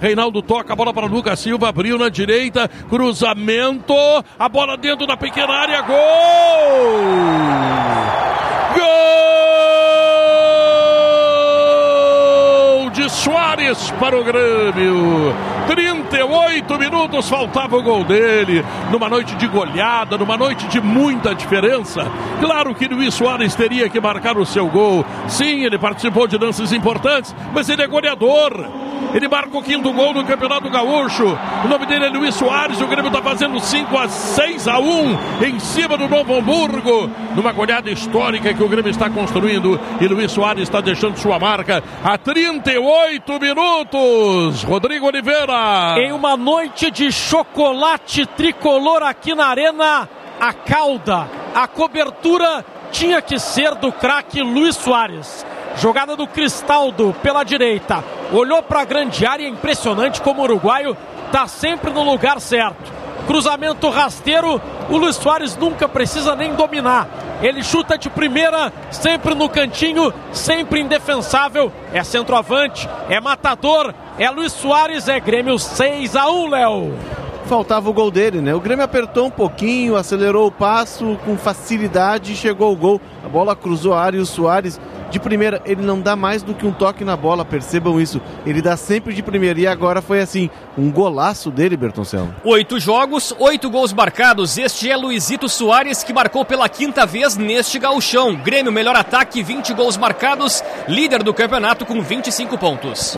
Reinaldo toca a bola para Lucas Silva, abriu na direita, cruzamento, a bola dentro da pequena área, gol! Gol de Soares para o Grêmio. 38 minutos faltava o gol dele. Numa noite de goleada, numa noite de muita diferença. Claro que Luiz Soares teria que marcar o seu gol. Sim, ele participou de lances importantes, mas ele é goleador. Ele marca o quinto gol no Campeonato Gaúcho. O nome dele é Luiz Soares. O Grêmio está fazendo 5 a 6 a 1 em cima do Novo Hamburgo. Numa goleada histórica que o Grêmio está construindo. E Luiz Soares está deixando sua marca a 38 minutos. Rodrigo Oliveira. Em uma noite de chocolate tricolor aqui na Arena, a cauda, a cobertura tinha que ser do craque Luiz Soares. Jogada do Cristaldo pela direita. Olhou para a grande área, impressionante como o uruguaio está sempre no lugar certo. Cruzamento rasteiro, o Luiz Soares nunca precisa nem dominar. Ele chuta de primeira, sempre no cantinho, sempre indefensável. É centroavante, é matador, é Luiz Soares, é Grêmio 6 a 1, Léo faltava o gol dele, né? O Grêmio apertou um pouquinho, acelerou o passo com facilidade e chegou o gol. A bola cruzou a área e o Soares de primeira, ele não dá mais do que um toque na bola, percebam isso. Ele dá sempre de primeira e agora foi assim, um golaço dele, Bertoncello. Oito jogos, oito gols marcados. Este é Luizito Soares que marcou pela quinta vez neste gauchão. Grêmio, melhor ataque, 20 gols marcados, líder do campeonato com 25 pontos.